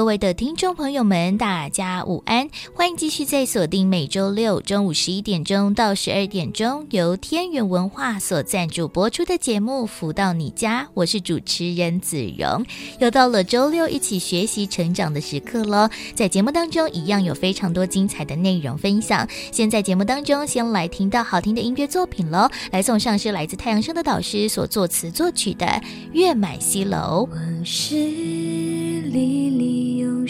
各位的听众朋友们，大家午安！欢迎继续在锁定每周六中午十一点钟到十二点钟，由天元文化所赞助播出的节目《福到你家》，我是主持人子荣。又到了周六一起学习成长的时刻喽！在节目当中，一样有非常多精彩的内容分享。先在节目当中，先来听到好听的音乐作品喽，来送上是来自太阳升的导师所作词作曲的《月满西楼》。往事历历。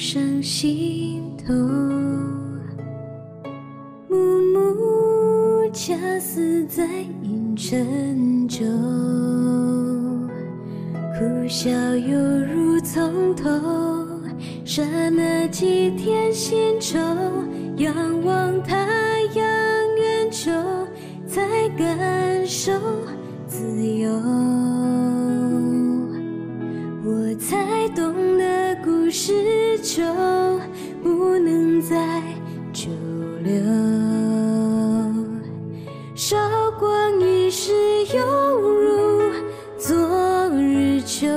上心头，暮暮恰似在阴沉中，苦笑犹如从头，刹那几天新愁，仰望太阳圆秋，才感受自由，我才懂得故事。就不能再久留，韶光易逝，犹如昨日秋，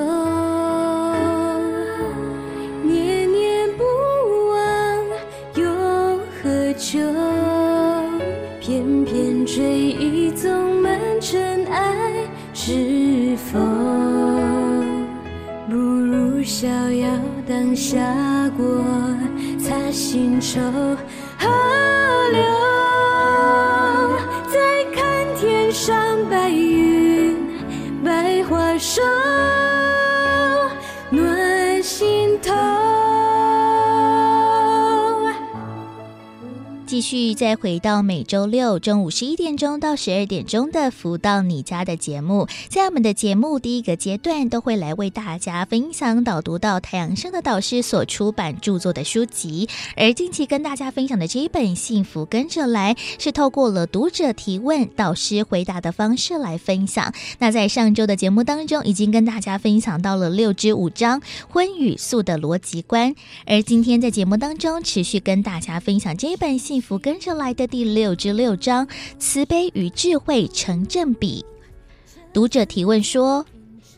逍遥当下？过擦心愁，河流继续再回到每周六中午十一点钟到十二点钟的《福到你家》的节目，在我们的节目第一个阶段，都会来为大家分享导读到太阳升的导师所出版著作的书籍。而近期跟大家分享的这一本《幸福跟着来》，是透过了读者提问、导师回答的方式来分享。那在上周的节目当中，已经跟大家分享到了六之五章荤与素的逻辑观，而今天在节目当中持续跟大家分享这一本《幸福》。跟着来的第六至六章，慈悲与智慧成正比。读者提问说：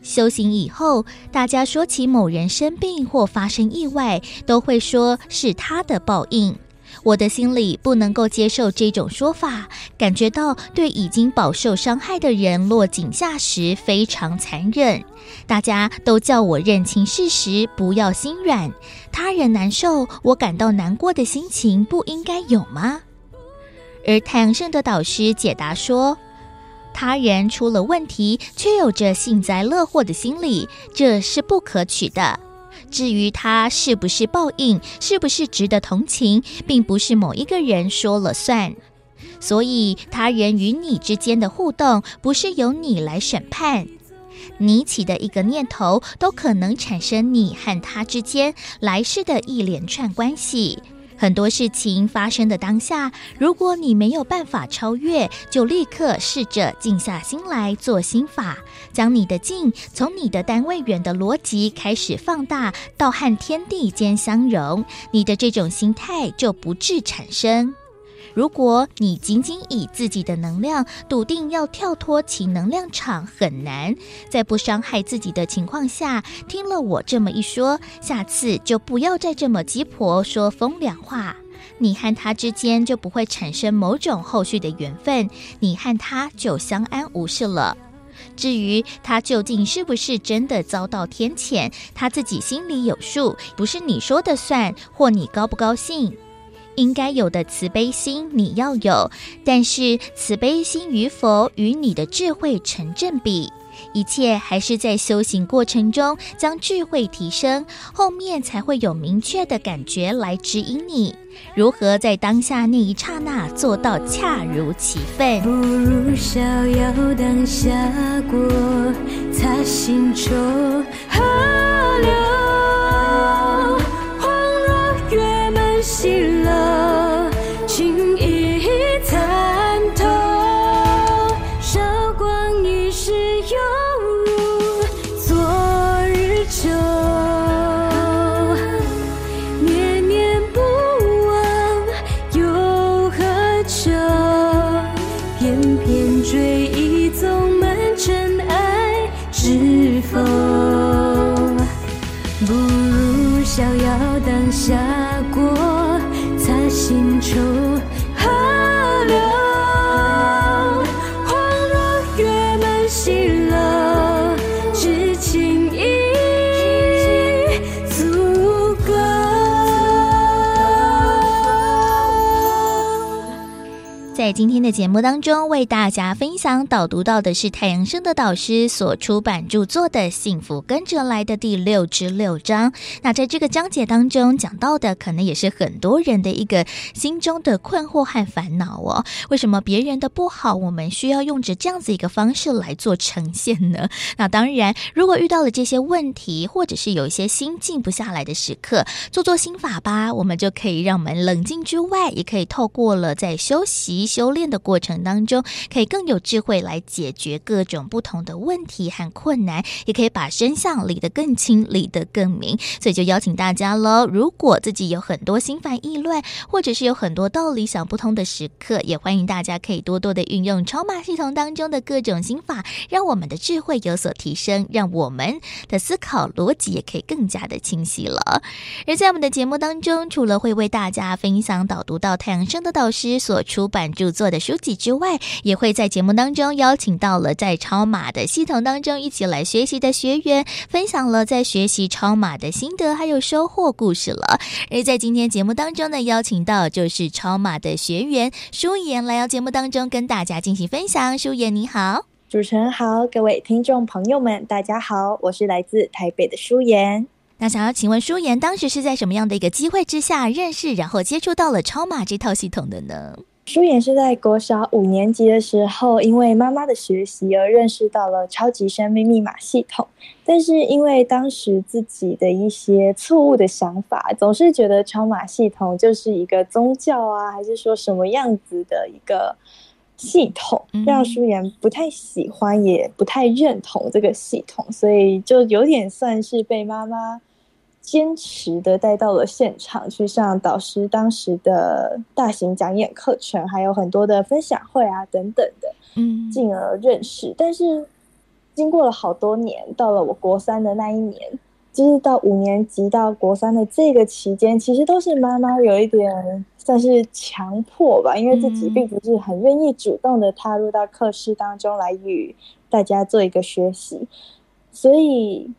修行以后，大家说起某人生病或发生意外，都会说是他的报应。我的心里不能够接受这种说法，感觉到对已经饱受伤害的人落井下石非常残忍。大家都叫我认清事实，不要心软。他人难受，我感到难过的心情不应该有吗？而太阳盛德导师解答说，他人出了问题，却有着幸灾乐祸的心理，这是不可取的。至于他是不是报应，是不是值得同情，并不是某一个人说了算。所以，他人与你之间的互动，不是由你来审判。你起的一个念头，都可能产生你和他之间来世的一连串关系。很多事情发生的当下，如果你没有办法超越，就立刻试着静下心来做心法，将你的静从你的单位远的逻辑开始放大，到和天地间相融，你的这种心态就不致产生。如果你仅仅以自己的能量笃定要跳脱其能量场很难，在不伤害自己的情况下，听了我这么一说，下次就不要再这么鸡婆说风凉话。你和他之间就不会产生某种后续的缘分，你和他就相安无事了。至于他究竟是不是真的遭到天谴，他自己心里有数，不是你说的算，或你高不高兴。应该有的慈悲心你要有，但是慈悲心与否与你的智慧成正比。一切还是在修行过程中将智慧提升，后面才会有明确的感觉来指引你如何在当下那一刹那做到恰如其分。不如逍遥当下过，擦心愁，河流喜乐情意参透，韶光易逝，犹如昨日旧，念念不忘又何求？偏偏追忆总满尘埃，知否？不如逍遥当下。喜乐在今天的节目当中，为大家分享导读到的是太阳盛德导师所出版著作的《幸福跟着来的》第六之六章。那在这个章节当中讲到的，可能也是很多人的一个心中的困惑和烦恼哦。为什么别人的不好，我们需要用着这样子一个方式来做呈现呢？那当然，如果遇到了这些问题，或者是有一些心静不下来的时刻，做做心法吧，我们就可以让我们冷静之外，也可以透过了在休息。修炼的过程当中，可以更有智慧来解决各种不同的问题和困难，也可以把真相理得更清、理得更明。所以就邀请大家喽，如果自己有很多心烦意乱，或者是有很多道理想不通的时刻，也欢迎大家可以多多的运用超码系统当中的各种心法，让我们的智慧有所提升，让我们的思考逻辑也可以更加的清晰了。而在我们的节目当中，除了会为大家分享导读到太阳升的导师所出版著作的书籍之外，也会在节目当中邀请到了在超马的系统当中一起来学习的学员，分享了在学习超马的心得还有收获故事了。而在今天节目当中呢，邀请到就是超马的学员舒妍来到节目当中跟大家进行分享。舒妍你好，主持人好，各位听众朋友们，大家好，我是来自台北的舒妍。那想要请问舒妍，当时是在什么样的一个机会之下认识，然后接触到了超马这套系统的呢？舒妍是在国小五年级的时候，因为妈妈的学习而认识到了超级生命密码系统。但是因为当时自己的一些错误的想法，总是觉得超码系统就是一个宗教啊，还是说什么样子的一个系统，让舒妍不太喜欢，也不太认同这个系统，所以就有点算是被妈妈。坚持的带到了现场去上导师当时的大型讲演课程，还有很多的分享会啊等等的，嗯，进而认识。但是经过了好多年，到了我国三的那一年，就是到五年级到国三的这个期间，其实都是妈妈有一点算是强迫吧，因为自己并不是很愿意主动的踏入到课室当中来与大家做一个学习，所以。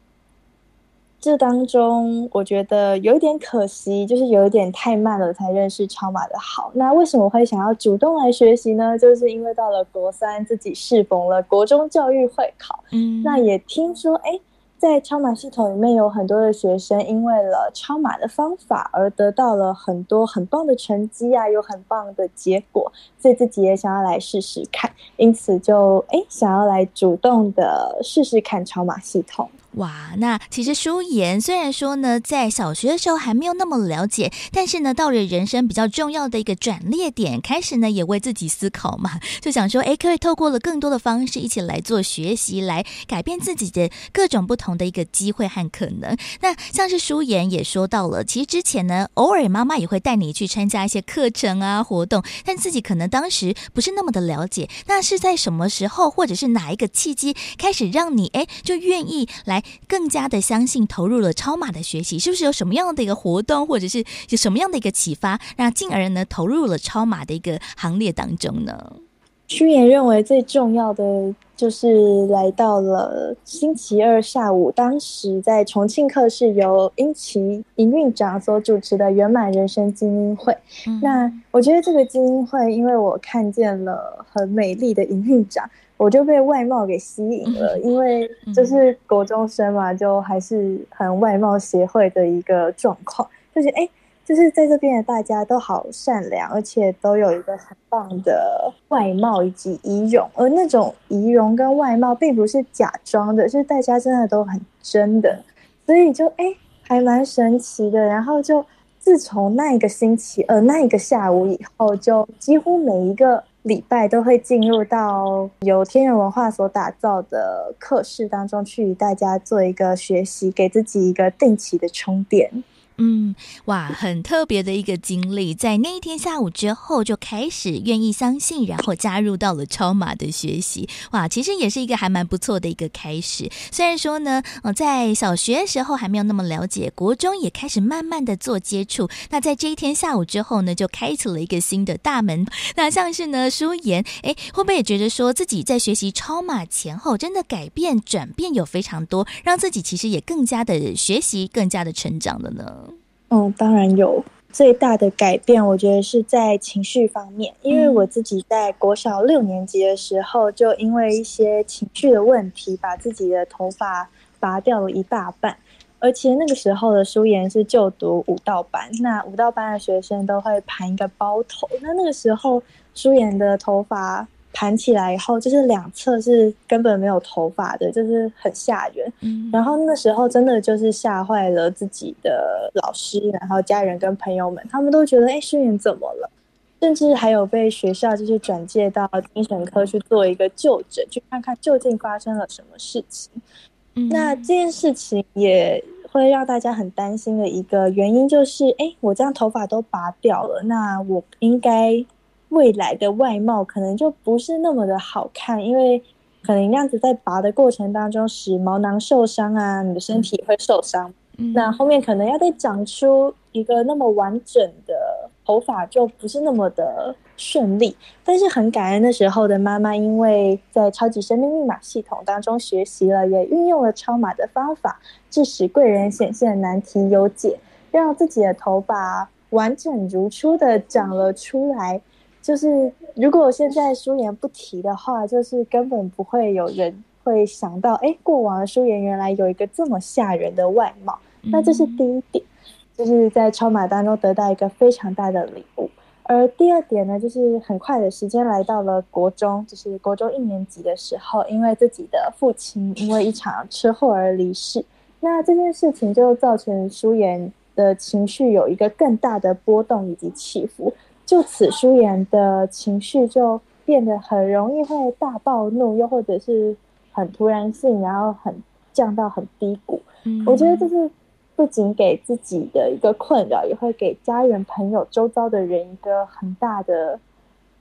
这当中，我觉得有一点可惜，就是有一点太慢了才认识超马的好。那为什么会想要主动来学习呢？就是因为到了国三，自己适逢了国中教育会考，嗯，那也听说，哎，在超马系统里面有很多的学生，因为了超马的方法而得到了很多很棒的成绩啊，有很棒的结果，所以自己也想要来试试看，因此就哎想要来主动的试试看超马系统。哇，那其实舒颜虽然说呢，在小学的时候还没有那么了解，但是呢，到了人生比较重要的一个转捩点，开始呢也为自己思考嘛，就想说，哎，可以透过了更多的方式一起来做学习，来改变自己的各种不同的一个机会和可能。那像是舒颜也说到了，其实之前呢，偶尔妈妈也会带你去参加一些课程啊活动，但自己可能当时不是那么的了解。那是在什么时候，或者是哪一个契机，开始让你哎就愿意来？更加的相信，投入了超马的学习，是不是有什么样的一个活动，或者是有什么样的一个启发，让进而呢投入了超马的一个行列当中呢？舒颜认为最重要的就是来到了星期二下午，当时在重庆课是由英奇营运长所主持的圆满人生精英会。嗯、那我觉得这个精英会，因为我看见了很美丽的营运长。我就被外貌给吸引了，因为就是国中生嘛，就还是很外貌协会的一个状况，就是哎，就是在这边的大家都好善良，而且都有一个很棒的外貌以及仪容，而那种仪容跟外貌并不是假装的，就是大家真的都很真的，所以就哎还蛮神奇的。然后就自从那一个星期呃那一个下午以后，就几乎每一个。礼拜都会进入到由天元文化所打造的课室当中去，与大家做一个学习，给自己一个定期的充电。嗯，哇，很特别的一个经历，在那一天下午之后就开始愿意相信，然后加入到了超马的学习，哇，其实也是一个还蛮不错的一个开始。虽然说呢，呃，在小学时候还没有那么了解，国中也开始慢慢的做接触。那在这一天下午之后呢，就开启了一个新的大门。那像是呢，舒颜，哎，会不会也觉得说自己在学习超马前后，真的改变转变有非常多，让自己其实也更加的学习，更加的成长了呢？嗯，当然有最大的改变，我觉得是在情绪方面。因为我自己在国小六年级的时候，就因为一些情绪的问题，把自己的头发拔掉了一大半。而且那个时候的舒妍是就读舞蹈班，那舞蹈班的学生都会盘一个包头，那那个时候舒妍的头发。盘起来以后，就是两侧是根本没有头发的，就是很吓人。嗯，然后那时候真的就是吓坏了自己的老师，然后家人跟朋友们，他们都觉得哎，诗云怎么了？甚至还有被学校就是转介到精神科去做一个就诊，去看看究竟发生了什么事情。嗯，那这件事情也会让大家很担心的一个原因就是，哎，我这样头发都拔掉了，那我应该。未来的外貌可能就不是那么的好看，因为可能那样子在拔的过程当中使毛囊受伤啊，你的身体会受伤。嗯，那后面可能要再长出一个那么完整的头发，就不是那么的顺利。但是很感恩那时候的妈妈，因为在超级生命密码系统当中学习了，也运用了超码的方法，致使贵人显现，难题有解，让自己的头发完整如初的长了出来。就是如果现在舒颜不提的话，就是根本不会有人会想到，哎，过往的舒颜原来有一个这么吓人的外貌。那这是第一点，就是在超马当中得到一个非常大的礼物。而第二点呢，就是很快的时间来到了国中，就是国中一年级的时候，因为自己的父亲因为一场车祸而离世，那这件事情就造成舒颜的情绪有一个更大的波动以及起伏。就此，舒颜的情绪就变得很容易会大暴怒，又或者是很突然性，然后很降到很低谷。嗯，我觉得这是不仅给自己的一个困扰，也会给家人、朋友、周遭的人一个很大的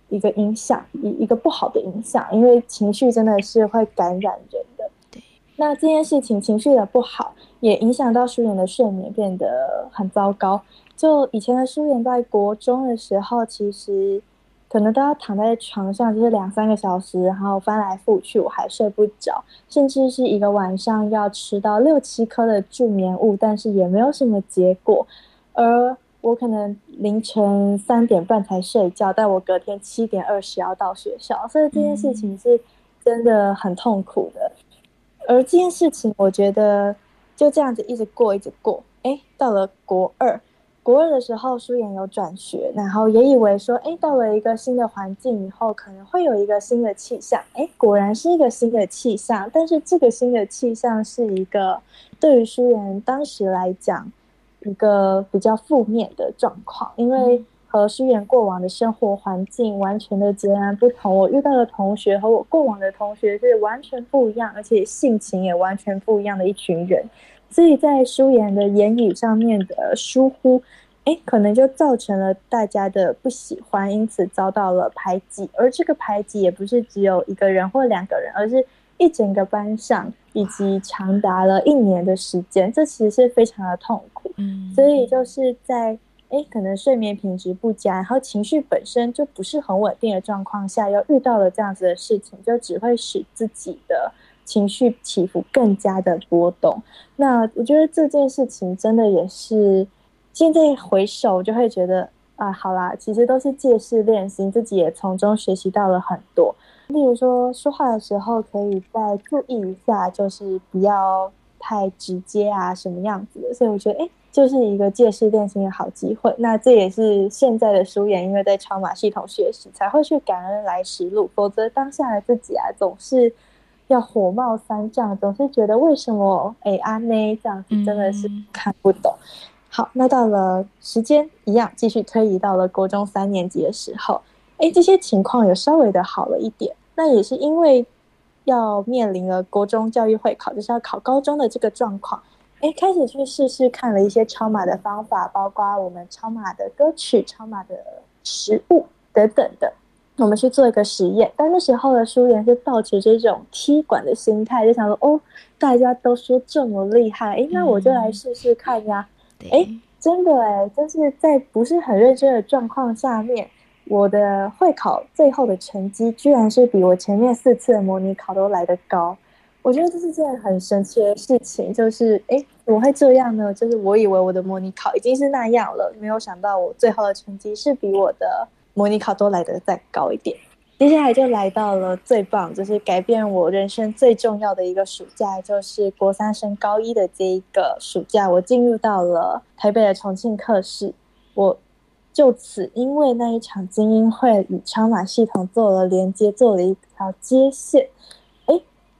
一个影响，一一个不好的影响。因为情绪真的是会感染人的。对，那这件事情情绪的不好，也影响到舒颜的睡眠变得很糟糕。就以前的舒颜在国中的时候，其实可能都要躺在床上，就是两三个小时，然后翻来覆去，我还睡不着，甚至是一个晚上要吃到六七颗的助眠物，但是也没有什么结果。而我可能凌晨三点半才睡觉，但我隔天七点二十要到学校，所以这件事情是真的很痛苦的。而这件事情，我觉得就这样子一直过，一直过，哎，到了国二。国二的时候，舒妍有转学，然后也以为说，哎，到了一个新的环境以后，可能会有一个新的气象。哎，果然是一个新的气象，但是这个新的气象是一个对于舒妍当时来讲，一个比较负面的状况，因为和舒妍过往的生活环境完全的截然不同。我遇到的同学和我过往的同学是完全不一样，而且性情也完全不一样的一群人。所以在舒言的言语上面的疏忽，哎，可能就造成了大家的不喜欢，因此遭到了排挤。而这个排挤也不是只有一个人或两个人，而是一整个班上，以及长达了一年的时间。这其实是非常的痛苦。嗯，所以就是在哎，可能睡眠品质不佳，然后情绪本身就不是很稳定的状况下，又遇到了这样子的事情，就只会使自己的。情绪起伏更加的波动，那我觉得这件事情真的也是，现在回首就会觉得啊，好啦，其实都是借势练习，自己也从中学习到了很多。例如说说话的时候可以再注意一下，就是不要太直接啊，什么样子的。所以我觉得，哎，就是一个借势练习的好机会。那这也是现在的舒颜，因为在超马系统学习，才会去感恩来时路，否则当下的自己啊，总是。要火冒三丈，总是觉得为什么哎阿内这样子真的是看不懂。嗯、好，那到了时间一样继续推移到了国中三年级的时候，哎，这些情况有稍微的好了一点。那也是因为要面临了国中教育会考，就是要考高中的这个状况。哎，开始去试试看了一些超马的方法，包括我们超马的歌曲、超马的食物等等的。我们去做一个实验，但那时候的书员是抱持这种踢馆的心态，就想说哦，大家都说这么厉害，哎，那我就来试试看呀。哎、嗯，真的哎，就是在不是很认真的状况下面，我的会考最后的成绩居然是比我前面四次的模拟考都来得高。我觉得这是件很神奇的事情，就是哎，怎么会这样呢？就是我以为我的模拟考已经是那样了，没有想到我最后的成绩是比我的。模拟考都来得再高一点，接下来就来到了最棒，就是改变我人生最重要的一个暑假，就是国三升高一的这一个暑假，我进入到了台北的重庆课室，我就此因为那一场精英会与超马系统做了连接，做了一条接线。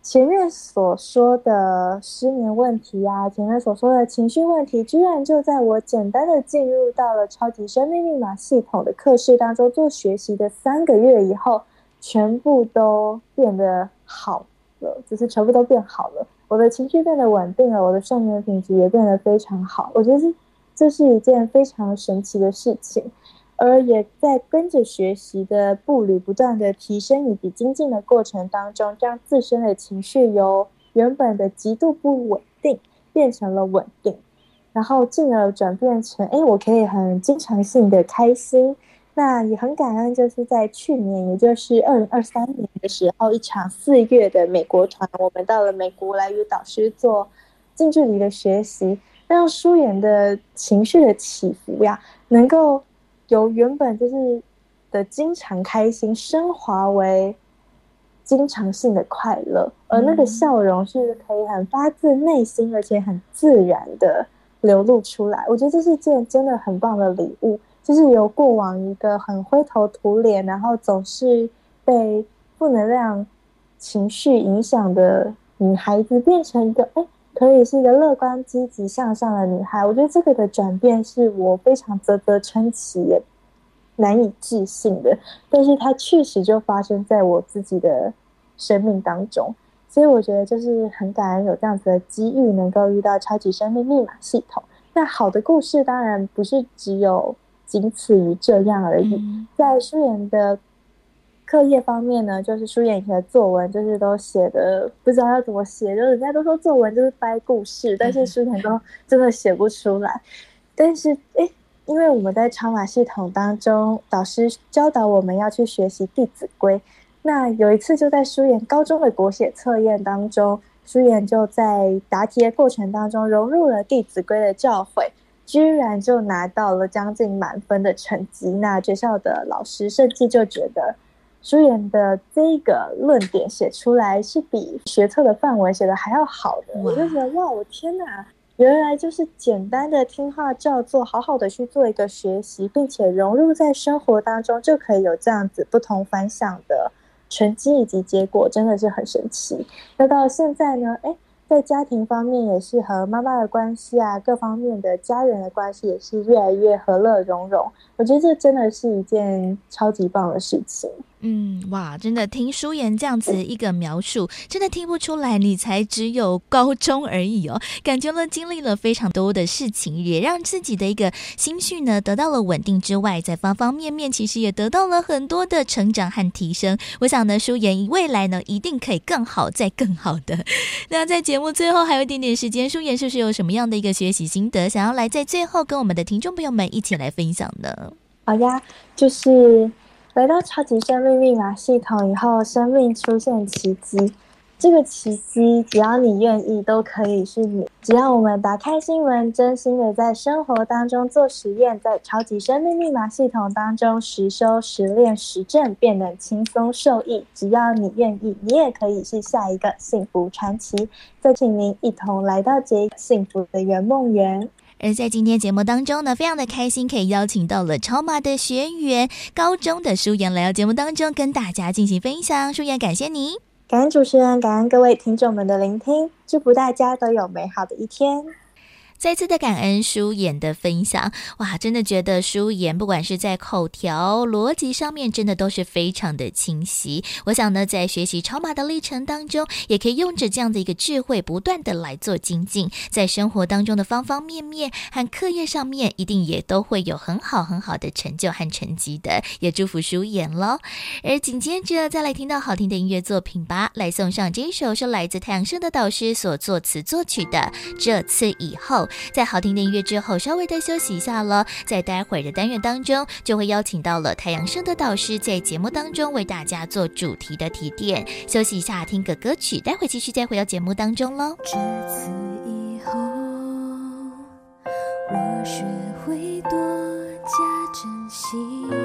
前面所说的失眠问题啊，前面所说的情绪问题，居然就在我简单的进入到了超级生命密码系统的课室当中做学习的三个月以后，全部都变得好了，就是全部都变好了。我的情绪变得稳定了，我的睡眠品质也变得非常好。我觉得这是一件非常神奇的事情。而也在跟着学习的步履不断的提升以及精进的过程当中，将自身的情绪由原本的极度不稳定变成了稳定，然后进而转变成，哎，我可以很经常性的开心。那也很感恩，就是在去年，也就是二零二三年的时候，一场四月的美国团，我们到了美国来与导师做近距离的学习，让书妍的情绪的起伏呀，能够。由原本就是的经常开心升华为经常性的快乐，而那个笑容是可以很发自内心，而且很自然的流露出来。我觉得这是件真的很棒的礼物，就是由过往一个很灰头土脸，然后总是被负能量情绪影响的女孩子，变成一个哎。可以是一个乐观、积极向上的女孩，我觉得这个的转变是我非常啧啧称奇，也难以置信的。但是它确实就发生在我自己的生命当中，所以我觉得就是很感恩有这样子的机遇，能够遇到超级生命密码系统。那好的故事当然不是只有仅此于这样而已，在书妍的。课业方面呢，就是书妍以前的作文，就是都写的不知道要怎么写，就是人家都说作文就是掰故事，但是书妍都真的写不出来。但是诶，因为我们在超马系统当中，导师教导我们要去学习《弟子规》，那有一次就在书妍高中的国写测验当中，书妍就在答题的过程当中融入了《弟子规》的教诲，居然就拿到了将近满分的成绩。那学校的老师甚至就觉得。书妍的这个论点写出来是比学测的范文写的还要好的，我就觉得哇，我天哪，原来就是简单的听话照做，好好的去做一个学习，并且融入在生活当中，就可以有这样子不同凡响的成绩以及结果，真的是很神奇。那到现在呢，诶，在家庭方面也是和妈妈的关系啊，各方面的家人的关系也是越来越和乐融融。我觉得这真的是一件超级棒的事情。嗯，哇，真的听舒言这样子一个描述，真的听不出来你才只有高中而已哦，感觉了经历了非常多的事情，也让自己的一个心绪呢得到了稳定之外，在方方面面其实也得到了很多的成长和提升。我想呢，舒言未来呢一定可以更好，再更好的。那在节目最后还有一点点时间，舒言是不是有什么样的一个学习心得，想要来在最后跟我们的听众朋友们一起来分享呢？好呀，就是。来到超级生命密码系统以后，生命出现奇迹。这个奇迹，只要你愿意，都可以是你。只要我们打开新闻，真心的在生活当中做实验，在超级生命密码系统当中实修、实练、实证，便能轻松受益。只要你愿意，你也可以是下一个幸福传奇。再请您一同来到这幸福的圆梦园。而在今天节目当中呢，非常的开心，可以邀请到了超马的学员，高中的舒妍来到节目当中，跟大家进行分享。舒妍，感谢你，感恩主持人，感恩各位听众们的聆听，祝福大家都有美好的一天。再次的感恩舒颜的分享，哇，真的觉得舒颜不管是在口条逻辑上面，真的都是非常的清晰。我想呢，在学习超码的历程当中，也可以用着这样的一个智慧，不断的来做精进，在生活当中的方方面面和课业上面，一定也都会有很好很好的成就和成绩的。也祝福舒颜喽。而紧接着再来听到好听的音乐作品吧，来送上这一首是来自太阳升的导师所作词作曲的《这次以后》。在好听的音乐之后，稍微的休息一下了。在待会儿的单元当中，就会邀请到了太阳升的导师在节目当中为大家做主题的提点。休息一下，听个歌曲，待会继续再回到节目当中喽。这次以后，我学会多加珍惜。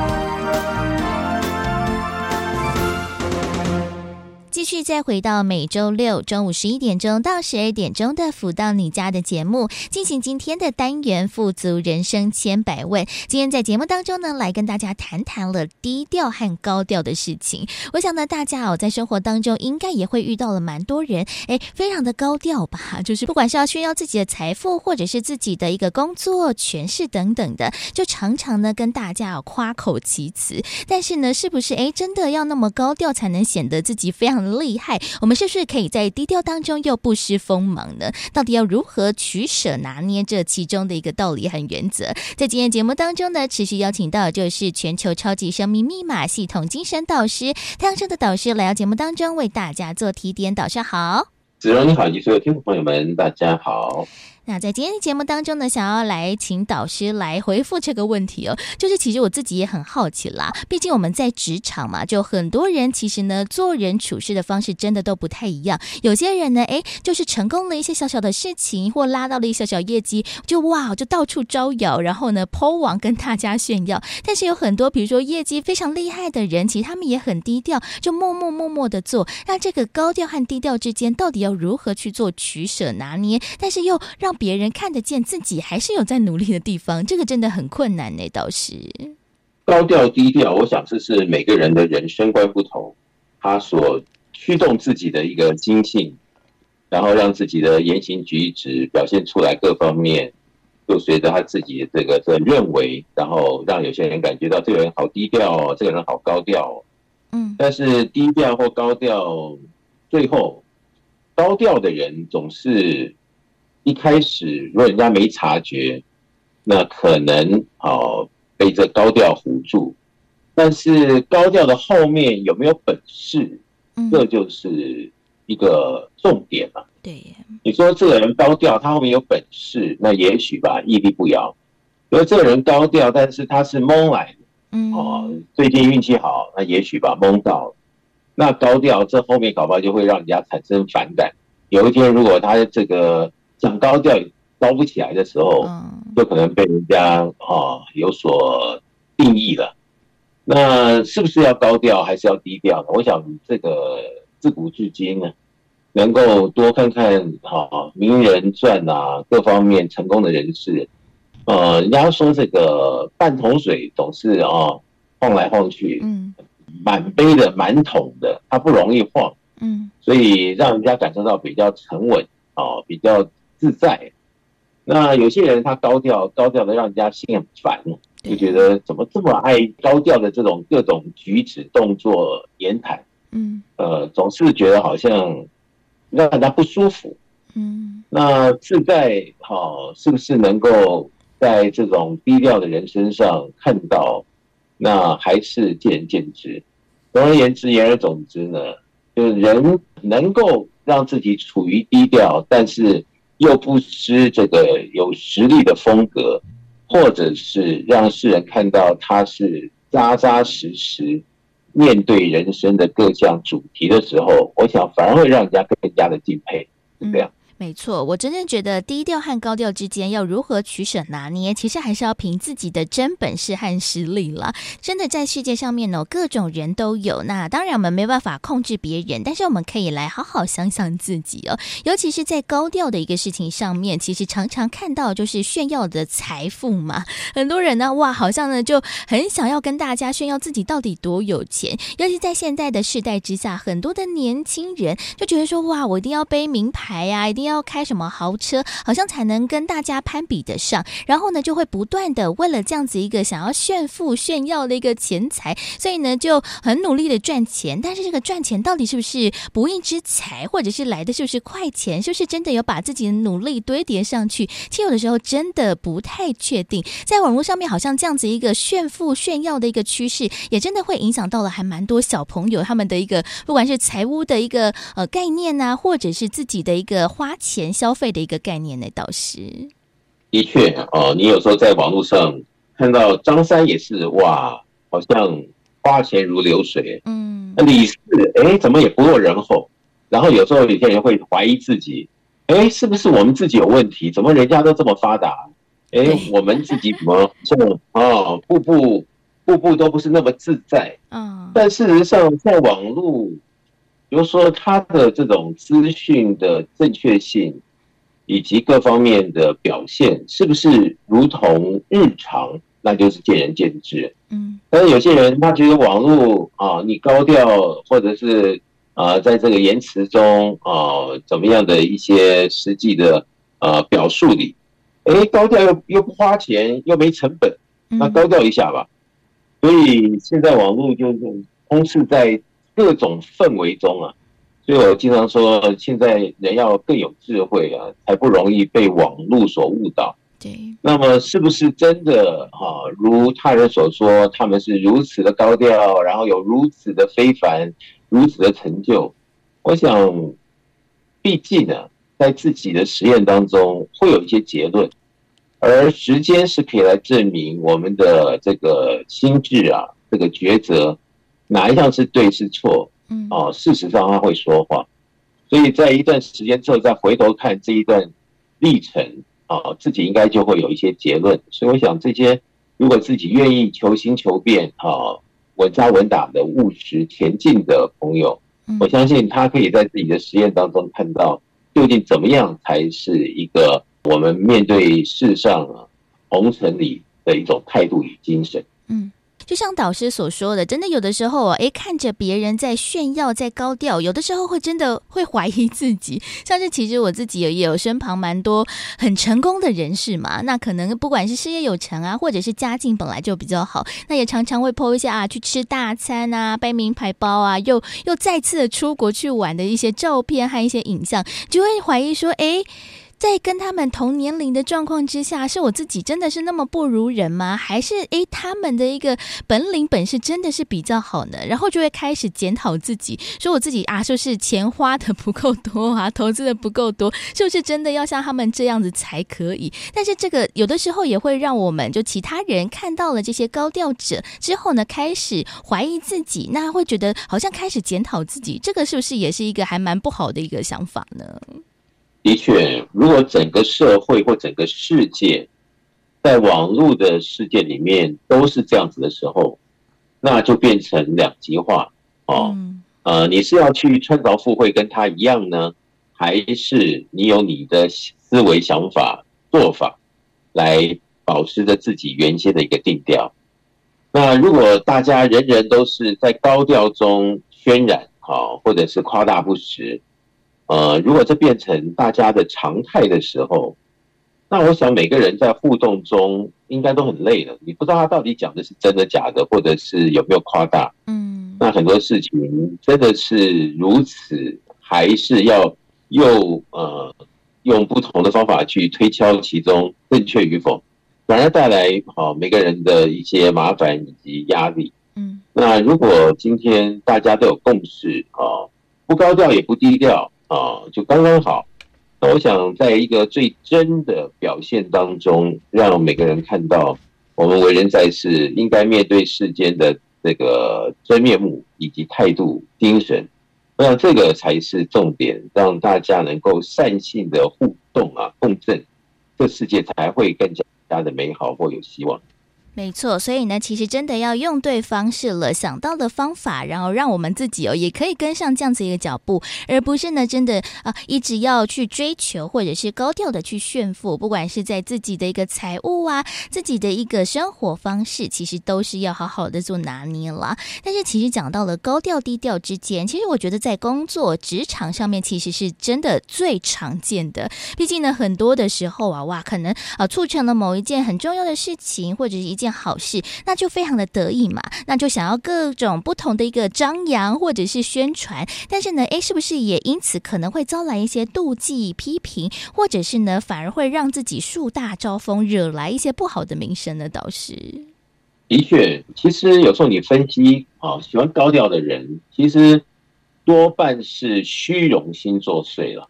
再回到每周六中午十一点钟到十二点钟的《福到你家》的节目，进行今天的单元“富足人生千百问”。今天在节目当中呢，来跟大家谈谈了低调和高调的事情。我想呢，大家哦，在生活当中应该也会遇到了蛮多人，哎，非常的高调吧？就是不管是要炫耀自己的财富，或者是自己的一个工作、权势等等的，就常常呢跟大家夸口其词。但是呢，是不是哎，真的要那么高调才能显得自己非常的厉厉害，我们是不是可以在低调当中又不失锋芒呢？到底要如何取舍拿捏这其中的一个道理和原则？在今天节目当中呢，持续邀请到就是全球超级生命密码系统精神导师太阳升的导师来到节目当中为大家做提点。导师好，子荣你好，以及所有听众朋友们，大家好。那在今天的节目当中呢，想要来请导师来回复这个问题哦，就是其实我自己也很好奇啦，毕竟我们在职场嘛，就很多人其实呢做人处事的方式真的都不太一样。有些人呢，诶，就是成功了一些小小的事情，或拉到了一小小业绩，就哇，就到处招摇，然后呢抛网跟大家炫耀。但是有很多，比如说业绩非常厉害的人，其实他们也很低调，就默默默默的做。那这个高调和低调之间，到底要如何去做取舍拿捏？但是又让别人看得见自己还是有在努力的地方，这个真的很困难呢。倒是高调低调，我想这是每个人的人生观不同，他所驱动自己的一个心性，然后让自己的言行举止表现出来各方面，就随着他自己这个的认为，然后让有些人感觉到这个人好低调哦，这个人好高调哦。嗯，但是低调或高调，最后高调的人总是。一开始，如果人家没察觉，那可能哦被这高调唬住。但是高调的后面有没有本事，这就是一个重点嘛。对，你说这个人高调，他后面有本事，那也许吧，屹立不摇。如果这个人高调，但是他是蒙来的，嗯，哦，最近运气好，那也许吧，蒙到。那高调这后面搞不好就会让人家产生反感。有一天，如果他这个。想高调高不起来的时候，就可能被人家啊有所定义了。那是不是要高调还是要低调呢？我想这个自古至今呢，能够多看看哈名人传啊，各方面成功的人士，呃，人家说这个半桶水总是啊晃来晃去，嗯，满杯的满桶的，它不容易晃，嗯，所以让人家感受到比较沉稳啊，比较。自在，那有些人他高调，高调的让人家心很烦，就觉得怎么这么爱高调的这种各种举止、动作、言谈，嗯，呃，总是觉得好像让人家不舒服，嗯，那自在好是不是能够在这种低调的人身上看到？那还是见仁见智。总而言之，言而总之呢，就是人能够让自己处于低调，但是。又不失这个有实力的风格，或者是让世人看到他是扎扎实实面对人生的各项主题的时候，我想反而会让人家更加的敬佩，是这样。没错，我真正觉得低调和高调之间要如何取舍拿捏，其实还是要凭自己的真本事和实力了。真的在世界上面呢，各种人都有。那当然我们没办法控制别人，但是我们可以来好好想想自己哦。尤其是在高调的一个事情上面，其实常常看到就是炫耀的财富嘛。很多人呢，哇，好像呢就很想要跟大家炫耀自己到底多有钱。尤其在现在的世代之下，很多的年轻人就觉得说，哇，我一定要背名牌呀，一定要。要开什么豪车，好像才能跟大家攀比得上，然后呢，就会不断的为了这样子一个想要炫富炫耀的一个钱财，所以呢，就很努力的赚钱。但是这个赚钱到底是不是不义之财，或者是来的是不是快钱，是不是真的有把自己的努力堆叠上去？其实有的时候真的不太确定。在网络上面，好像这样子一个炫富炫耀的一个趋势，也真的会影响到了还蛮多小朋友他们的一个不管是财务的一个呃概念啊，或者是自己的一个花。钱消费的一个概念呢，倒是的确哦。你有时候在网络上看到张三也是哇，好像花钱如流水，嗯，李四哎，怎么也不落人后。然后有时候有些人会怀疑自己，哎，是不是我们自己有问题？怎么人家都这么发达？哎，我们自己怎么这么啊？步步步步都不是那么自在。嗯，但事实上在网络。比如说，他的这种资讯的正确性，以及各方面的表现，是不是如同日常，那就是见仁见智。嗯，但是有些人他觉得网络啊，你高调，或者是啊，在这个言辞中啊，怎么样的一些实际的啊表述里，哎，高调又又不花钱，又没成本，那高调一下吧。所以现在网络就是充斥在。各种氛围中啊，所以我经常说，现在人要更有智慧啊，才不容易被网络所误导。对，那么是不是真的哈？如他人所说，他们是如此的高调，然后有如此的非凡，如此的成就？我想，毕竟呢，在自己的实验当中会有一些结论，而时间是可以来证明我们的这个心智啊，这个抉择哪一项是对是错，嗯，哦，事实上他会说话，所以在一段时间之后再回头看这一段历程啊，自己应该就会有一些结论。所以我想这些如果自己愿意求新求变啊，稳扎稳打的务实前进的朋友。我相信他可以在自己的实验当中看到，究竟怎么样才是一个我们面对世上红尘里的一种态度与精神。嗯。就像导师所说的，真的有的时候啊，诶，看着别人在炫耀，在高调，有的时候会真的会怀疑自己。像是其实我自己也有身旁蛮多很成功的人士嘛，那可能不管是事业有成啊，或者是家境本来就比较好，那也常常会 po 一下啊，去吃大餐啊，背名牌包啊，又又再次的出国去玩的一些照片和一些影像，就会怀疑说，诶。在跟他们同年龄的状况之下，是我自己真的是那么不如人吗？还是诶，他们的一个本领本事真的是比较好呢？然后就会开始检讨自己，说我自己啊，是不是钱花的不够多啊，投资的不够多，是不是真的要像他们这样子才可以？但是这个有的时候也会让我们就其他人看到了这些高调者之后呢，开始怀疑自己，那会觉得好像开始检讨自己，这个是不是也是一个还蛮不好的一个想法呢？的确，如果整个社会或整个世界在网络的世界里面都是这样子的时候，那就变成两极化哦。呃，你是要去穿凿附会跟他一样呢，还是你有你的思维想法做法来保持着自己原先的一个定调？那如果大家人人都是在高调中渲染啊，或者是夸大不实。呃，如果这变成大家的常态的时候，那我想每个人在互动中应该都很累了。你不知道他到底讲的是真的假的，或者是有没有夸大。嗯，那很多事情真的是如此，还是要又呃用不同的方法去推敲其中正确与否，反而带来好每个人的一些麻烦以及压力。嗯，那如果今天大家都有共识啊，不高调也不低调。啊，就刚刚好。那我想，在一个最真的表现当中，让每个人看到我们为人在世应该面对世间的这个真面目以及态度、精神。我想这个才是重点，让大家能够善性的互动啊，共振，这世界才会更加的美好或有希望。没错，所以呢，其实真的要用对方式了，想到的方法，然后让我们自己哦，也可以跟上这样子一个脚步，而不是呢，真的啊，一直要去追求或者是高调的去炫富，不管是在自己的一个财务啊，自己的一个生活方式，其实都是要好好的做拿捏了。但是，其实讲到了高调低调之间，其实我觉得在工作职场上面，其实是真的最常见的。毕竟呢，很多的时候啊，哇，可能啊，促成了某一件很重要的事情，或者是一。件好事，那就非常的得意嘛，那就想要各种不同的一个张扬或者是宣传，但是呢，诶，是不是也因此可能会遭来一些妒忌、批评，或者是呢，反而会让自己树大招风，惹来一些不好的名声呢？导师，的确，其实有时候你分析啊，喜欢高调的人，其实多半是虚荣心作祟了。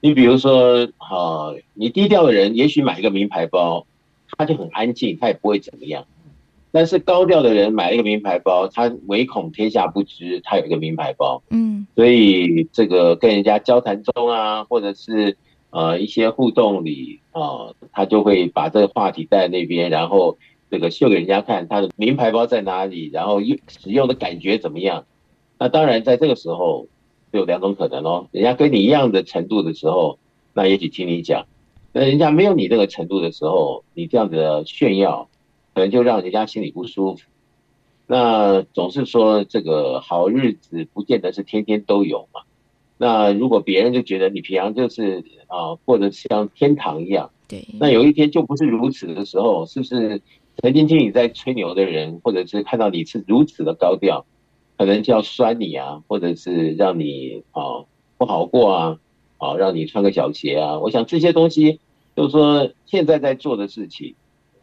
你比如说，啊，你低调的人，也许买一个名牌包。他就很安静，他也不会怎么样。但是高调的人买了一个名牌包，他唯恐天下不知他有一个名牌包。嗯，所以这个跟人家交谈中啊，或者是呃一些互动里啊、呃，他就会把这个话题带在那边，然后这个秀给人家看他的名牌包在哪里，然后用使用的感觉怎么样。那当然在这个时候就有两种可能哦，人家跟你一样的程度的时候，那也许听你讲。那人家没有你这个程度的时候，你这样子的炫耀，可能就让人家心里不舒服。那总是说这个好日子不见得是天天都有嘛。那如果别人就觉得你平常就是啊，过得像天堂一样，对。那有一天就不是如此的时候，是不是曾经听你在吹牛的人，或者是看到你是如此的高调，可能就要酸你啊，或者是让你啊不好过啊，啊让你穿个小鞋啊。我想这些东西。就是说，现在在做的事情，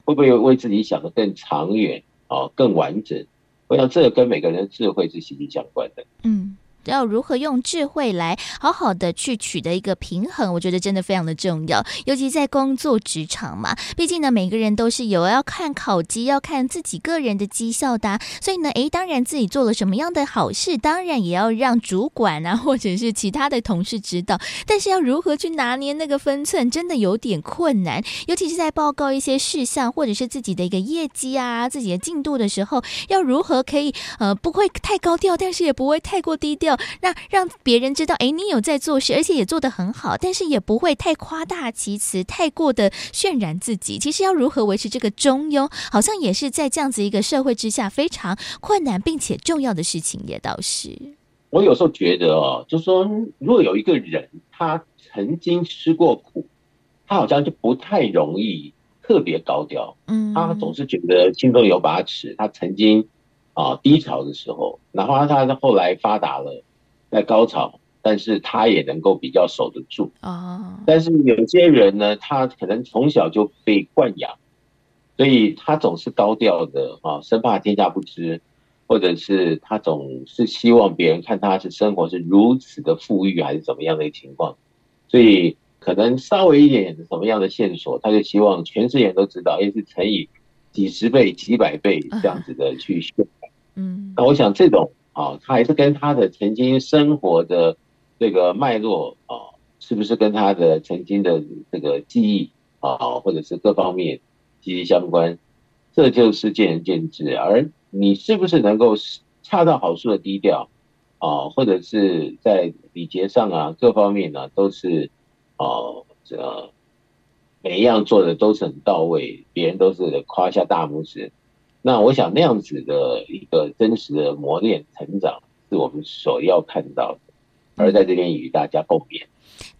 会不会为自己想得更长远啊，更完整？我想这个跟每个人的智慧是息息相关的。嗯。要如何用智慧来好好的去取得一个平衡，我觉得真的非常的重要，尤其在工作职场嘛，毕竟呢，每个人都是有要看考绩，要看自己个人的绩效的，所以呢，诶，当然自己做了什么样的好事，当然也要让主管啊，或者是其他的同事知道，但是要如何去拿捏那个分寸，真的有点困难，尤其是在报告一些事项或者是自己的一个业绩啊、自己的进度的时候，要如何可以呃不会太高调，但是也不会太过低调。那让别人知道，哎，你有在做事，而且也做得很好，但是也不会太夸大其词，太过的渲染自己。其实要如何维持这个中庸，好像也是在这样子一个社会之下非常困难并且重要的事情，也倒是。我有时候觉得哦，就是说，如果有一个人他曾经吃过苦，他好像就不太容易特别高调。嗯，他总是觉得心中有把尺。他曾经啊低潮的时候，哪怕他后来发达了。在高潮，但是他也能够比较守得住啊。但是有些人呢，他可能从小就被惯养，所以他总是高调的啊，生怕天下不知，或者是他总是希望别人看他是生活是如此的富裕，还是怎么样的一个情况。所以可能稍微一点什么样的线索，他就希望全世界人都知道，也是乘以几十倍、几百倍这样子的去渲染。嗯，那我想这种。啊，他还是跟他的曾经生活的这个脉络啊，是不是跟他的曾经的这个记忆啊，或者是各方面息息相关，这就是见仁见智。而你是不是能够恰到好处的低调啊，或者是在礼节上啊，各方面呢、都是啊，这每一样做的都是很到位，别人都是夸下大拇指。那我想那样子的一个真实的磨练成长，是我们所要看到的，而在这边与大家共勉。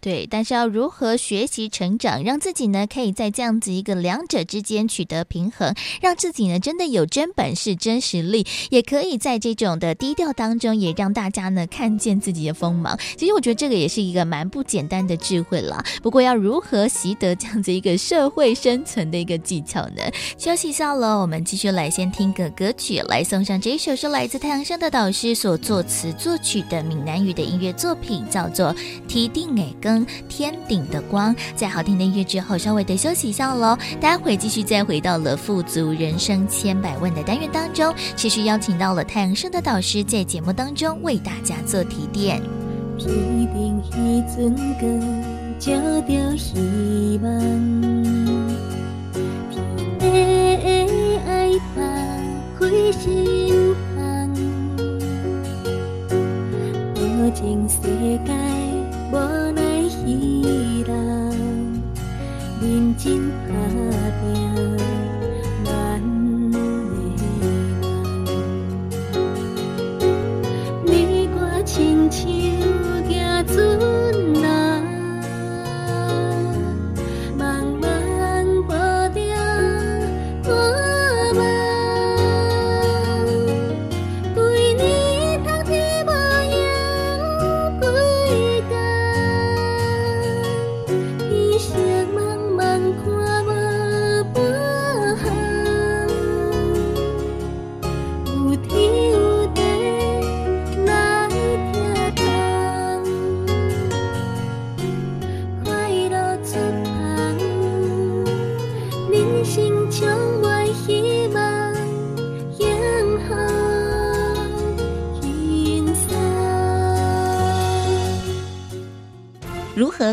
对，但是要如何学习成长，让自己呢可以在这样子一个两者之间取得平衡，让自己呢真的有真本事、真实力，也可以在这种的低调当中，也让大家呢看见自己的锋芒。其实我觉得这个也是一个蛮不简单的智慧了。不过要如何习得这样子一个社会生存的一个技巧呢？休息一下了，我们继续来先听个歌曲，来送上这一首是来自太阳山的导师所作词作曲的闽南语的音乐作品，叫做《提定的光》。天顶的光，在好听的音乐之后，稍微的休息一下喽。待会继续再回到了富足人生千百万的单元当中，持续邀请到了太阳盛德导师在节目当中为大家做提点。天顶一尊光，照着希望，天的爱放开心房，多情世界。无认真打拼，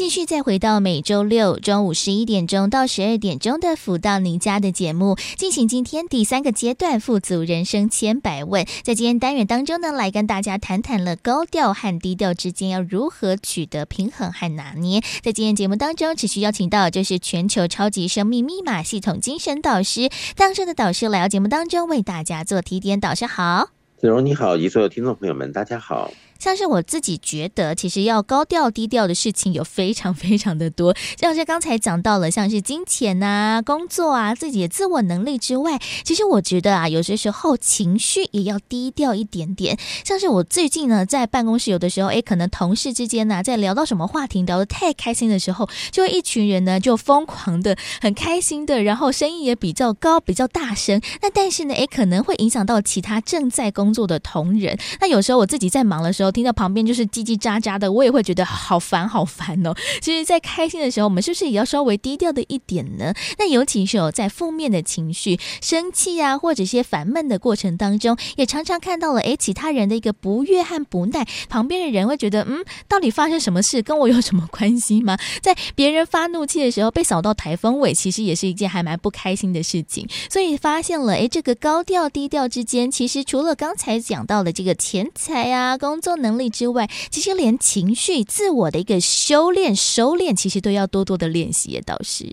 继续再回到每周六中午十一点钟到十二点钟的“福到你家”的节目，进行今天第三个阶段“富足人生千百问”。在今天单元当中呢，来跟大家谈谈了高调和低调之间要如何取得平衡和拿捏。在今天节目当中，持续邀请到就是全球超级生命密码系统精神导师当时的导师来到节目当中为大家做提点。导师好，子荣你好，以及所有听众朋友们，大家好。像是我自己觉得，其实要高调低调的事情有非常非常的多，像是刚才讲到了，像是金钱啊、工作啊、自己的自我能力之外，其实我觉得啊，有些时候情绪也要低调一点点。像是我最近呢，在办公室有的时候，诶，可能同事之间呢、在聊到什么话题，聊得太开心的时候，就会一群人呢就疯狂的、很开心的，然后声音也比较高、比较大声。那但是呢，哎，可能会影响到其他正在工作的同仁。那有时候我自己在忙的时候，听到旁边就是叽叽喳喳的，我也会觉得好烦，好烦哦。其实，在开心的时候，我们是不是也要稍微低调的一点呢？那尤其是有在负面的情绪、生气啊，或者些烦闷的过程当中，也常常看到了，诶，其他人的一个不悦和不耐，旁边的人会觉得，嗯，到底发生什么事，跟我有什么关系吗？在别人发怒气的时候被扫到台风尾，其实也是一件还蛮不开心的事情。所以发现了，诶，这个高调低调之间，其实除了刚才讲到的这个钱财啊、工作能力之外，其实连情绪、自我的一个修炼、收敛，其实都要多多的练习。也倒是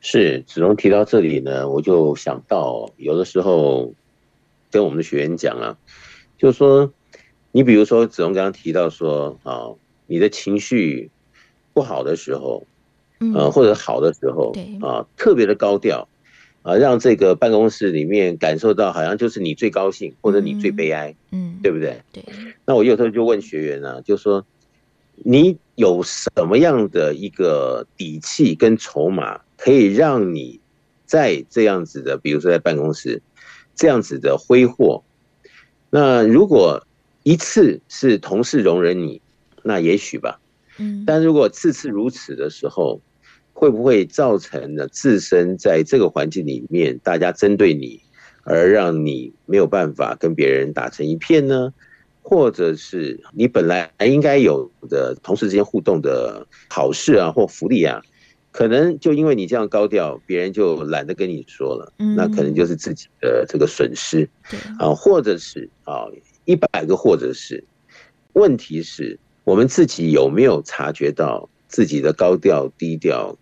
是子龙提到这里呢，我就想到有的时候跟我们的学员讲啊，就是说，你比如说子龙刚刚提到说啊，你的情绪不好的时候，呃，或者好的时候，啊，特别的高调。啊，让这个办公室里面感受到好像就是你最高兴，或者你最悲哀，嗯，对不对？对。那我有时候就问学员呢、啊，就说你有什么样的一个底气跟筹码，可以让你在这样子的，比如说在办公室这样子的挥霍？那如果一次是同事容忍你，那也许吧。嗯。但如果次次如此的时候，会不会造成了自身在这个环境里面，大家针对你，而让你没有办法跟别人打成一片呢？或者是你本来应该有的同事之间互动的好事啊，或福利啊，可能就因为你这样高调，别人就懒得跟你说了，那可能就是自己的这个损失。啊，或者是啊，一百个或者是，问题是我们自己有没有察觉到自己的高调低调？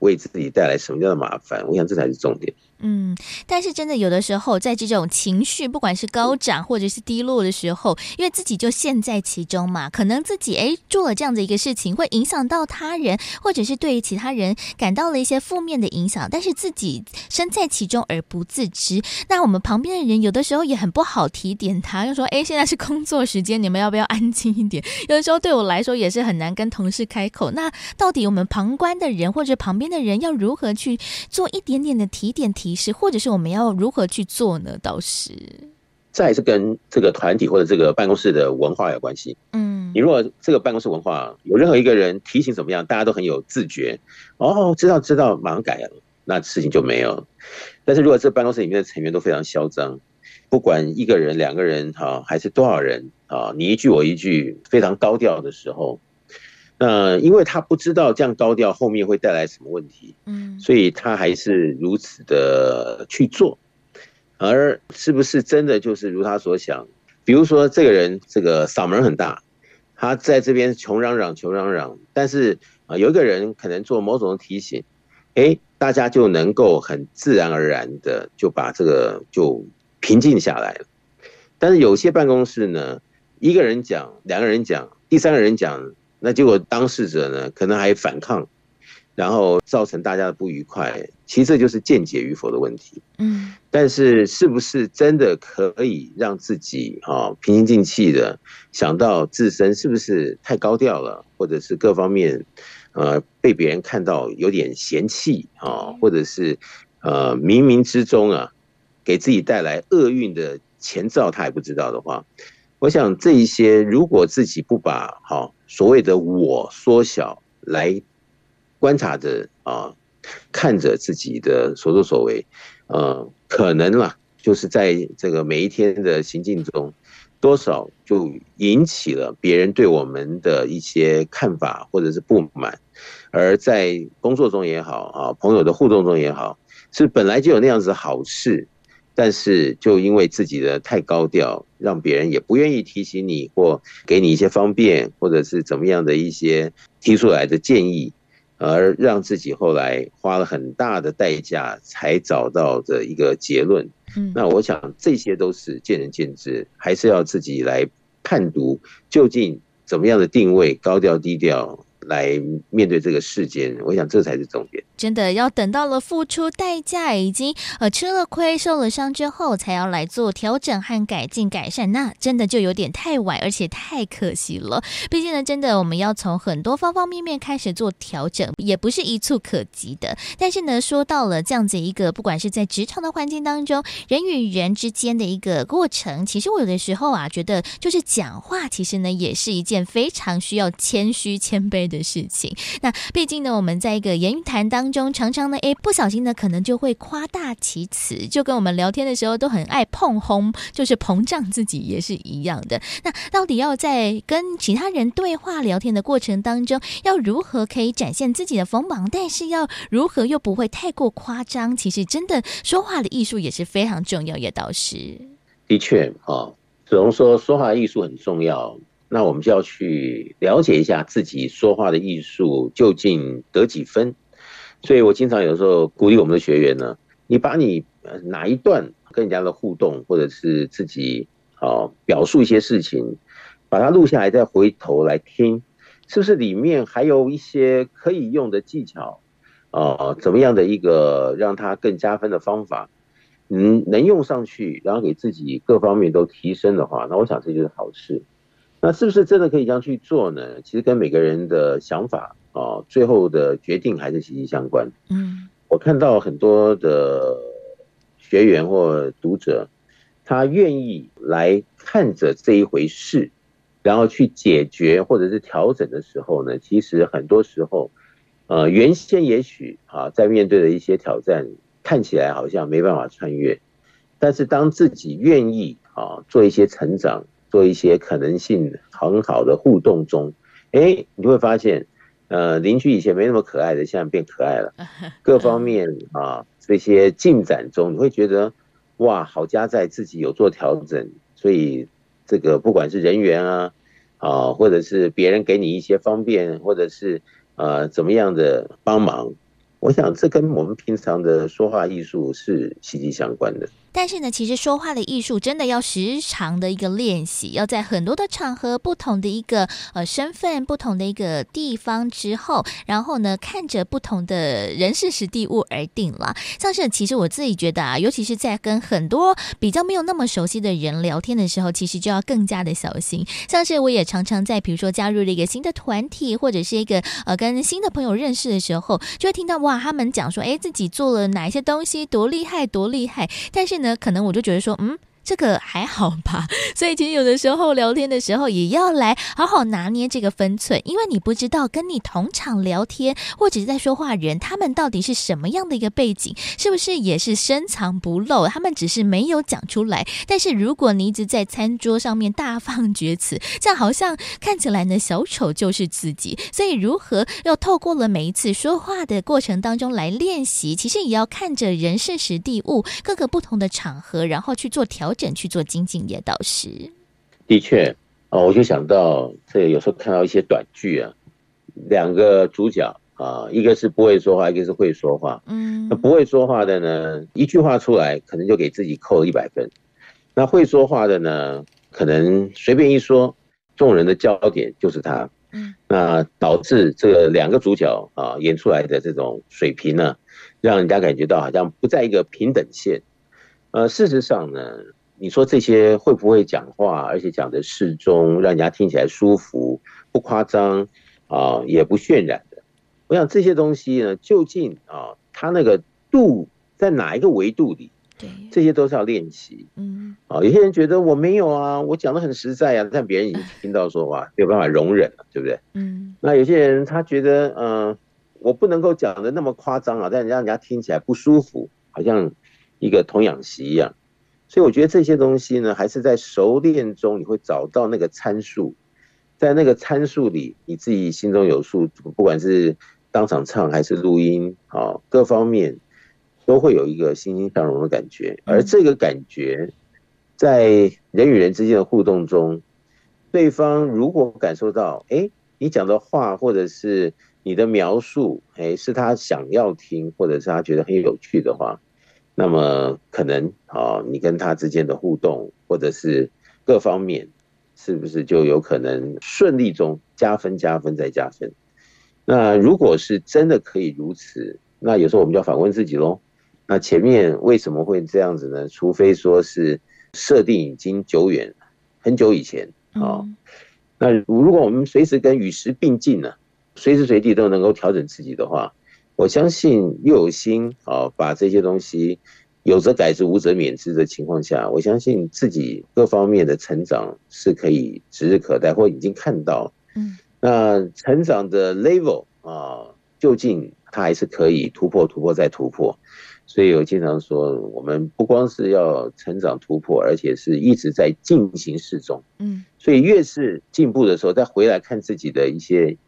为自己带来什么样的麻烦？我想这才是重点。嗯，但是真的有的时候，在这种情绪不管是高涨或者是低落的时候，因为自己就陷在其中嘛，可能自己哎做了这样的一个事情，会影响到他人，或者是对于其他人感到了一些负面的影响，但是自己身在其中而不自知。那我们旁边的人有的时候也很不好提点他，就说：“哎，现在是工作时间，你们要不要安静一点？”有的时候对我来说也是很难跟同事开口。那到底我们旁观的人或者旁边的人要如何去做一点点的提点提？是，或者是我们要如何去做呢？倒是，这还是跟这个团体或者这个办公室的文化有关系。嗯，你如果这个办公室文化有任何一个人提醒怎么样，大家都很有自觉，哦，知道知道，马上改了，那事情就没有。但是如果这办公室里面的成员都非常嚣张，不管一个人、两个人哈，还是多少人啊，你一句我一句，非常高调的时候。那因为他不知道这样高调后面会带来什么问题，嗯，所以他还是如此的去做，而是不是真的就是如他所想？比如说这个人这个嗓门很大，他在这边穷嚷嚷穷嚷嚷，但是啊有一个人可能做某种的提醒，哎，大家就能够很自然而然的就把这个就平静下来了。但是有些办公室呢，一个人讲，两个人讲，第三个人讲。那结果当事者呢，可能还反抗，然后造成大家的不愉快。其实这就是见解与否的问题。嗯，但是是不是真的可以让自己啊平心静气的想到自身是不是太高调了，或者是各方面呃被别人看到有点嫌弃啊，或者是呃冥冥之中啊给自己带来厄运的前兆，他还不知道的话，我想这一些如果自己不把好。所谓的我缩小来观察着啊，看着自己的所作所为，呃，可能啦，就是在这个每一天的行进中，多少就引起了别人对我们的一些看法或者是不满，而在工作中也好啊，朋友的互动中也好，是本来就有那样子好事。但是，就因为自己的太高调，让别人也不愿意提醒你，或给你一些方便，或者是怎么样的一些提出来的建议，而让自己后来花了很大的代价才找到的一个结论。嗯，那我想这些都是见仁见智，还是要自己来判读究竟怎么样的定位，高调低调。来面对这个事件，我想这才是重点。真的要等到了付出代价，已经呃吃了亏、受了伤之后，才要来做调整和改进、改善，那真的就有点太晚，而且太可惜了。毕竟呢，真的我们要从很多方方面面开始做调整，也不是一蹴可及的。但是呢，说到了这样子一个，不管是在职场的环境当中，人与人之间的一个过程，其实我有的时候啊，觉得就是讲话，其实呢，也是一件非常需要谦虚、谦卑的。事情，那毕竟呢，我们在一个言语谈当中，常常呢，诶，不小心呢，可能就会夸大其词，就跟我们聊天的时候都很爱碰轰，就是膨胀自己也是一样的。那到底要在跟其他人对话聊天的过程当中，要如何可以展现自己的锋芒，但是要如何又不会太过夸张？其实真的说话的艺术也是非常重要，叶导师。的确啊，只能说说话艺术很重要。那我们就要去了解一下自己说话的艺术究竟得几分，所以我经常有时候鼓励我们的学员呢，你把你哪一段跟人家的互动，或者是自己啊表述一些事情，把它录下来，再回头来听，是不是里面还有一些可以用的技巧啊？怎么样的一个让它更加分的方法，嗯，能用上去，然后给自己各方面都提升的话，那我想这就是好事。那是不是真的可以这样去做呢？其实跟每个人的想法啊，最后的决定还是息息相关。嗯，我看到很多的学员或读者，他愿意来看着这一回事，然后去解决或者是调整的时候呢，其实很多时候，呃，原先也许啊，在面对的一些挑战，看起来好像没办法穿越，但是当自己愿意啊，做一些成长。做一些可能性很好的互动中，哎，你会发现，呃，邻居以前没那么可爱的，现在变可爱了。各方面啊，这些进展中，你会觉得，哇，好家在自己有做调整，所以这个不管是人缘啊，啊，或者是别人给你一些方便，或者是呃怎么样的帮忙，我想这跟我们平常的说话艺术是息息相关的。但是呢，其实说话的艺术真的要时常的一个练习，要在很多的场合、不同的一个呃身份、不同的一个地方之后，然后呢，看着不同的人事、时地物而定了。像是其实我自己觉得啊，尤其是在跟很多比较没有那么熟悉的人聊天的时候，其实就要更加的小心。像是我也常常在比如说加入了一个新的团体，或者是一个呃跟新的朋友认识的时候，就会听到哇，他们讲说，哎，自己做了哪一些东西，多厉害，多厉害。但是呢，可能我就觉得说，嗯。这个还好吧，所以其实有的时候聊天的时候也要来好好拿捏这个分寸，因为你不知道跟你同场聊天或者是在说话人，他们到底是什么样的一个背景，是不是也是深藏不露？他们只是没有讲出来。但是如果你一直在餐桌上面大放厥词，这样好像看起来呢，小丑就是自己。所以如何要透过了每一次说话的过程当中来练习，其实也要看着人事时地物各个不同的场合，然后去做调。调整去做精进业导师，的确啊，我就想到这有时候看到一些短剧啊，两个主角啊，一个是不会说话，一个是会说话。嗯，那不会说话的呢，一句话出来可能就给自己扣一百分；那会说话的呢，可能随便一说，众人的焦点就是他。嗯，那导致这个两个主角啊演出来的这种水平呢，让人家感觉到好像不在一个平等线。呃，事实上呢。你说这些会不会讲话，而且讲的适中，让人家听起来舒服，不夸张啊，也不渲染的。我想这些东西呢，究竟啊，它那个度在哪一个维度里？对，这些都是要练习。嗯，啊，有些人觉得我没有啊，我讲的很实在啊，但别人已经听到说话没有办法容忍了，对不对？嗯，那有些人他觉得，嗯、呃，我不能够讲的那么夸张啊，但让人家听起来不舒服，好像一个童养媳一样。所以我觉得这些东西呢，还是在熟练中你会找到那个参数，在那个参数里，你自己心中有数，不管是当场唱还是录音啊，各方面都会有一个欣欣向荣的感觉。而这个感觉，在人与人之间的互动中，对方如果感受到，哎，你讲的话或者是你的描述，哎，是他想要听，或者是他觉得很有趣的话。那么可能啊，你跟他之间的互动，或者是各方面，是不是就有可能顺利中加分、加分再加分？那如果是真的可以如此，那有时候我们就要反问自己喽。那前面为什么会这样子呢？除非说是设定已经久远，很久以前啊、哦。那如果我们随时跟与时并进呢，随时随地都能够调整自己的话，我相信又有心啊、哦，把这些东西有则改之，无则免之的情况下，我相信自己各方面的成长是可以指日可待，或已经看到。嗯。那成长的 level 啊，究竟它还是可以突破、突破再突破。所以我经常说，我们不光是要成长突破，而且是一直在进行式中。嗯，所以越是进步的时候，再回来看自己的一些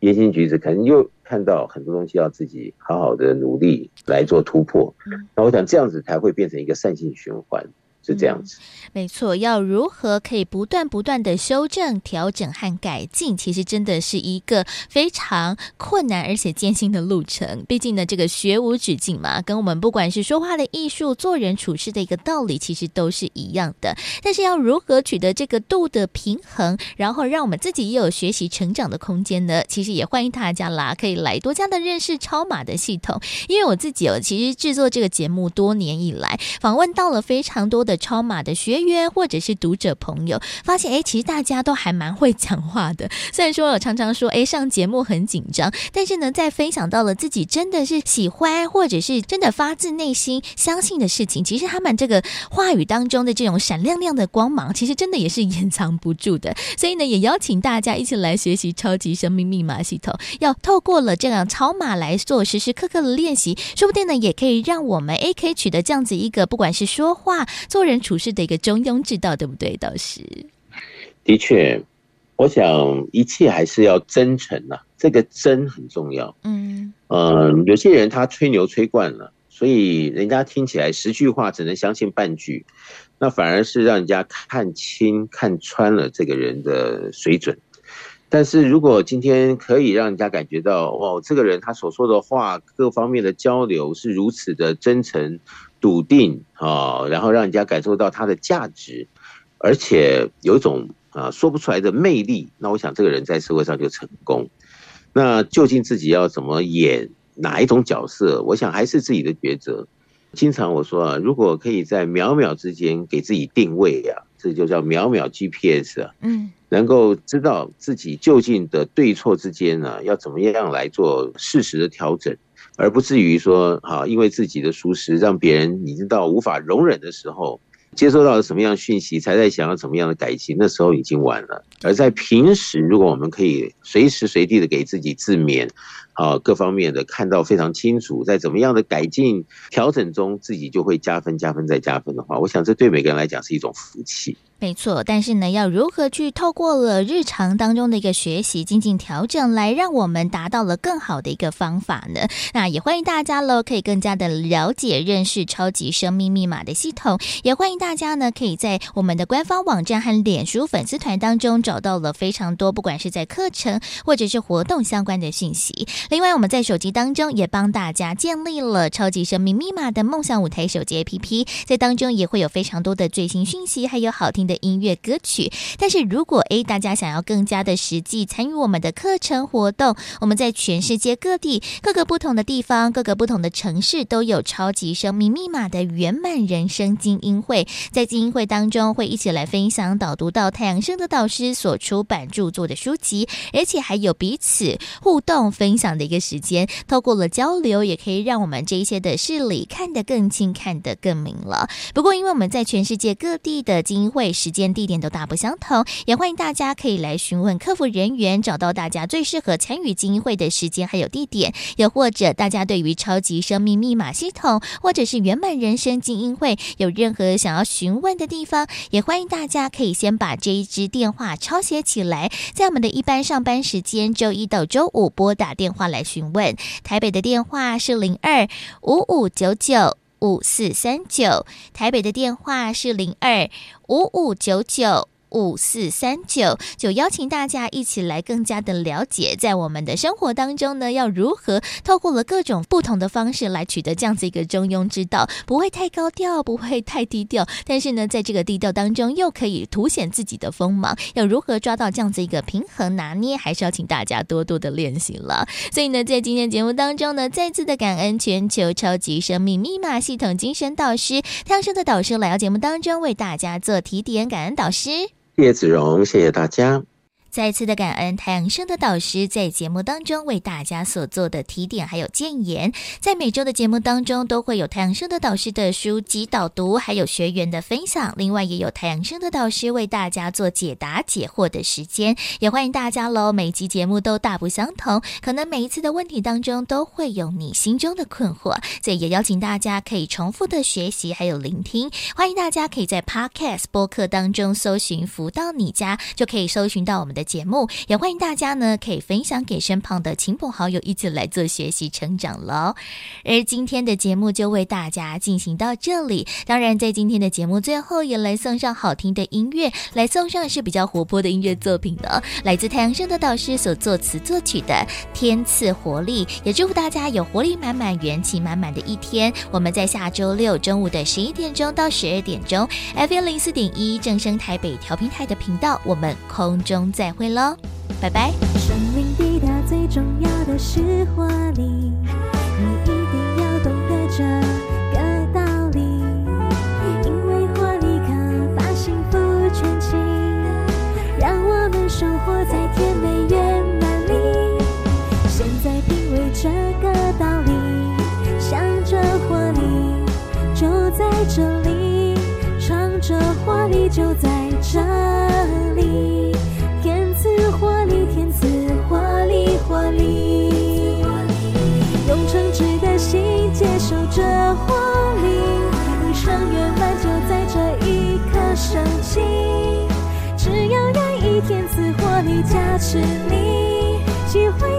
言行举止，可能又看到很多东西要自己好好的努力来做突破。那我想这样子才会变成一个善性循环。是这样子，嗯，没错。要如何可以不断不断的修正、调整和改进，其实真的是一个非常困难而且艰辛的路程。毕竟呢，这个学无止境嘛，跟我们不管是说话的艺术、做人处事的一个道理，其实都是一样的。但是要如何取得这个度的平衡，然后让我们自己也有学习成长的空间呢？其实也欢迎大家啦，可以来多加的认识超马的系统。因为我自己哦，其实制作这个节目多年以来，访问到了非常多的。超码的学员或者是读者朋友发现，哎，其实大家都还蛮会讲话的。虽然说我常常说，哎，上节目很紧张，但是呢，在分享到了自己真的是喜欢或者是真的发自内心相信的事情，其实他们这个话语当中的这种闪亮亮的光芒，其实真的也是掩藏不住的。所以呢，也邀请大家一起来学习超级生命密码系统，要透过了这样超码来做时时刻刻的练习，说不定呢，也可以让我们 A K 取得这样子一个，不管是说话、做人。处事的一个中庸之道，对不对？倒是，的确，我想一切还是要真诚呐、啊，这个真很重要。嗯嗯，有些人他吹牛吹惯了，所以人家听起来十句话只能相信半句，那反而是让人家看清、看穿了这个人的水准。但是如果今天可以让人家感觉到，哇，这个人他所说的话，各方面的交流是如此的真诚。笃定啊，然后让人家感受到他的价值，而且有一种啊说不出来的魅力。那我想这个人在社会上就成功。那究竟自己要怎么演哪一种角色？我想还是自己的抉择。经常我说啊，如果可以在秒秒之间给自己定位啊，这就叫秒秒 GPS 啊。嗯，能够知道自己究竟的对错之间呢，要怎么样来做适时的调整。而不至于说，哈，因为自己的疏失，让别人已经到无法容忍的时候，接收到了什么样的讯息，才在想要怎么样的改进，那时候已经晚了。而在平时，如果我们可以随时随地的给自己自勉，啊，各方面的看到非常清楚，在怎么样的改进调整中，自己就会加分、加分再加分的话，我想这对每个人来讲是一种福气。没错，但是呢，要如何去透过了日常当中的一个学习、进行调整，来让我们达到了更好的一个方法呢？那也欢迎大家喽，可以更加的了解、认识超级生命密码的系统。也欢迎大家呢，可以在我们的官方网站和脸书粉丝团当中找到了非常多，不管是在课程或者是活动相关的讯息。另外，我们在手机当中也帮大家建立了超级生命密码的梦想舞台手机 APP，在当中也会有非常多的最新讯息，还有好听的音乐歌曲，但是如果诶大家想要更加的实际参与我们的课程活动，我们在全世界各地各个不同的地方、各个不同的城市都有超级生命密码的圆满人生精英会，在精英会当中会一起来分享导读到太阳盛德导师所出版著作的书籍，而且还有彼此互动分享的一个时间，透过了交流，也可以让我们这一些的事理看得更清、看得更明了。不过，因为我们在全世界各地的精英会时间、地点都大不相同，也欢迎大家可以来询问客服人员，找到大家最适合参与精英会的时间还有地点。又或者大家对于超级生命密码系统或者是圆满人生精英会有任何想要询问的地方，也欢迎大家可以先把这一支电话抄写起来，在我们的一般上班时间周一到周五拨打电话来询问。台北的电话是零二五五九九。五四三九，台北的电话是零二五五九九五四三九，就邀请大家一起来更加的了解，在我们的生活当中呢，要如何透过了各种不同的方式来取得这样子一个中庸之道，不会太高调，不会太低调，但是呢，在这个低调当中又可以凸显自己的锋芒，要如何抓到这样子一个平衡拿捏，还是要请大家多多的练习了。所以呢，在今天节目当中呢，再次的感恩全球超级生命密码系统精神导师太阳盛德导师来到节目当中为大家做提点，感恩导师。叶子荣，谢谢大家。再次的感恩太阳盛德导师在节目当中为大家所做的提点还有建言，在每周的节目当中都会有太阳盛德导师的书籍导读，还有学员的分享，另外也有太阳盛德导师为大家做解答解惑的时间，也欢迎大家喽。每集节目都大不相同，可能每一次的问题当中都会有你心中的困惑，所以也邀请大家可以重复的学习还有聆听，欢迎大家可以在 Podcast 播客当中搜寻福到你家，就可以搜寻到我们的。节目也欢迎大家呢，可以分享给身旁的亲朋好友，一起来做学习成长喽。而今天的节目就为大家进行到这里。当然，在今天的节目最后，也来送上好听的音乐，来送上是比较活泼的音乐作品的，来自太阳升的导师所作词作曲的《天赐活力》。也祝福大家有活力满满、元气满满的一天。我们在下周六中午的十一点钟到十二点钟，FM 零四点一正声台北调频台的频道，我们空中再会喽，拜拜。生命滴答最重要的是活力，你一定要懂得这个道理，因为活力可把幸福圈起，让我们生活在甜美圆满里。现在品味这个道理，想着活力就在这里，唱着活力就在这这活力，人生圆满就在这一刻升起。只要愿意，天赐活力加持你，机会